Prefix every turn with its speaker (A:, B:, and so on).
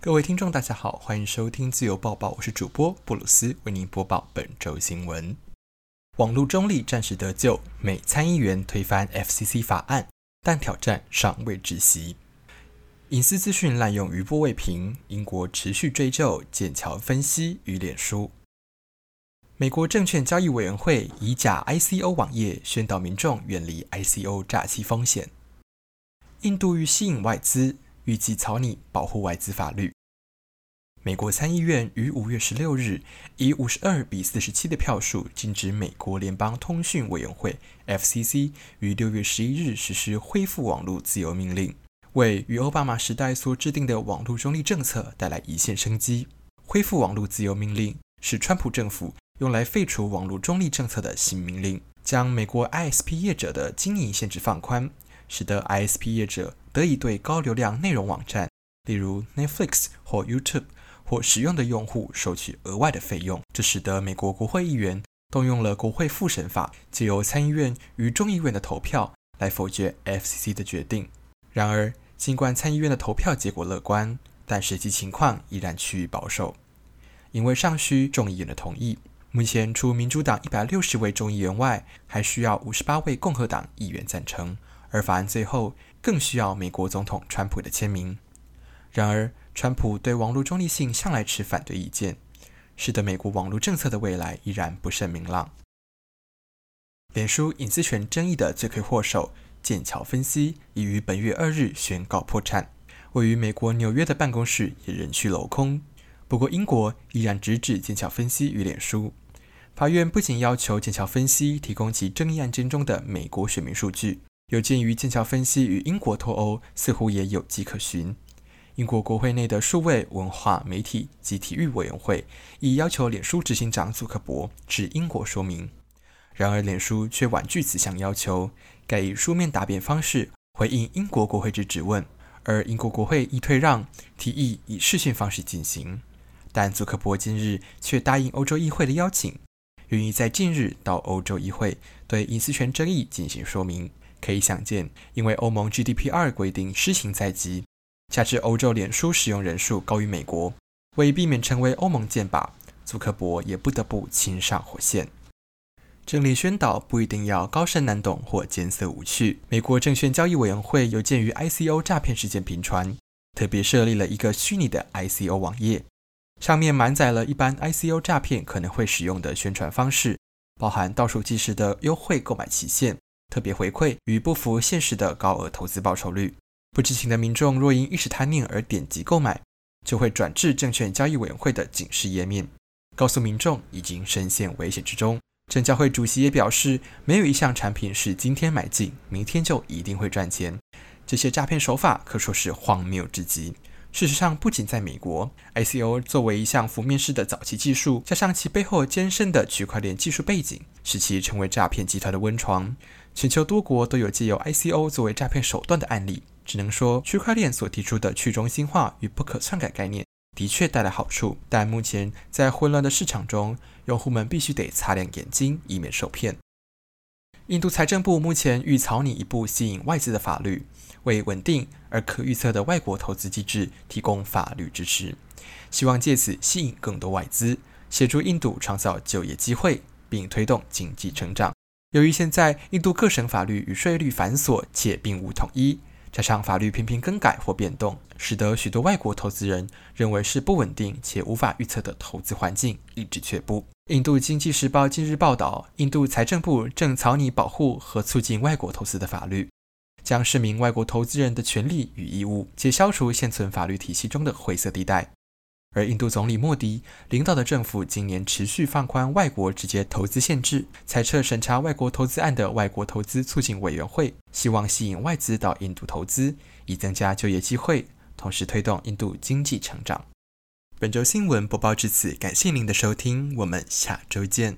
A: 各位听众，大家好，欢迎收听自由报报，我是主播布鲁斯，为您播报本周新闻。网络中立暂时得救，美参议员推翻 FCC 法案，但挑战尚未止息。隐私资讯滥用余波未平，英国持续追究剑桥分析与脸书。美国证券交易委员会以假 ICO 网页宣导民众远离 ICO 诈欺风险。印度欲吸引外资。预计草拟保护外资法律。美国参议院于五月十六日以五十二比四十七的票数禁止美国联邦通讯委员会 （FCC） 于六月十一日实施恢复网络自由命令，为与奥巴马时代所制定的网络中立政策带来一线生机。恢复网络自由命令是川普政府用来废除网络中立政策的新命令，将美国 ISP 业者的经营限制放宽。使得 ISP 业者得以对高流量内容网站，例如 Netflix 或 YouTube 或使用的用户收取额外的费用。这使得美国国会议员动用了国会复审法，借由参议院与众议院的投票来否决 FCC 的决定。然而，尽管参议院的投票结果乐观，但实际情况依然趋于保守，因为尚需众议院的同意。目前，除民主党一百六十位众议员外，还需要五十八位共和党议员赞成。而法案最后更需要美国总统川普的签名。然而，川普对网络中立性向来持反对意见，使得美国网络政策的未来依然不甚明朗。脸书隐私权争议的罪魁祸首剑桥分析已于本月二日宣告破产，位于美国纽约的办公室也人去楼空。不过，英国依然直指剑桥分析与脸书。法院不仅要求剑桥分析提供其争议案件中的美国选民数据。有鉴于剑桥分析与英国脱欧，似乎也有迹可循。英国国会内的数位文化媒体及体育委员会已要求脸书执行长祖克伯至英国说明，然而脸书却婉拒此项要求，改以书面答辩方式回应英国国会之质问，而英国国会亦退让，提议以视讯方式进行。但祖克伯今日却答应欧洲议会的邀请，愿意在近日到欧洲议会对隐私权争议进行说明。可以想见，因为欧盟 GDPR 规定施行在即，加之欧洲脸书使用人数高于美国，为避免成为欧盟箭靶，祖克伯也不得不亲上火线。政令宣导不一定要高深难懂或艰涩无趣。美国证券交易委员会有鉴于 ICO 诈骗事件频传，特别设立了一个虚拟的 ICO 网页，上面满载了一般 ICO 诈骗可能会使用的宣传方式，包含倒数计时的优惠购买期限。特别回馈与不符现实的高额投资报酬率，不知情的民众若因一时贪念而点击购买，就会转至证券交易委员会的警示页面，告诉民众已经深陷危险之中。证交会主席也表示，没有一项产品是今天买进，明天就一定会赚钱。这些诈骗手法可说是荒谬至极。事实上，不仅在美国，ICO 作为一项浮面式的早期技术，加上其背后艰深的区块链技术背景，使其成为诈骗集团的温床。全球多国都有借由 ICO 作为诈骗手段的案例。只能说，区块链所提出的去中心化与不可篡改概念的确带来好处，但目前在混乱的市场中，用户们必须得擦亮眼睛，以免受骗。印度财政部目前欲草拟一部吸引外资的法律，为稳定而可预测的外国投资机制提供法律支持，希望借此吸引更多外资，协助印度创造就业机会，并推动经济成长。由于现在印度各省法律与税率繁琐且并无统一，加上法律频频更改或变动，使得许多外国投资人认为是不稳定且无法预测的投资环境，一直却步。印度经济时报近日报道，印度财政部正草拟保护和促进外国投资的法律，将市民外国投资人的权利与义务，且消除现存法律体系中的灰色地带。而印度总理莫迪领导的政府今年持续放宽外国直接投资限制，裁撤审查外国投资案的外国投资促进委员会，希望吸引外资到印度投资，以增加就业机会，同时推动印度经济成长。本周新闻播报至此，感谢您的收听，我们下周见。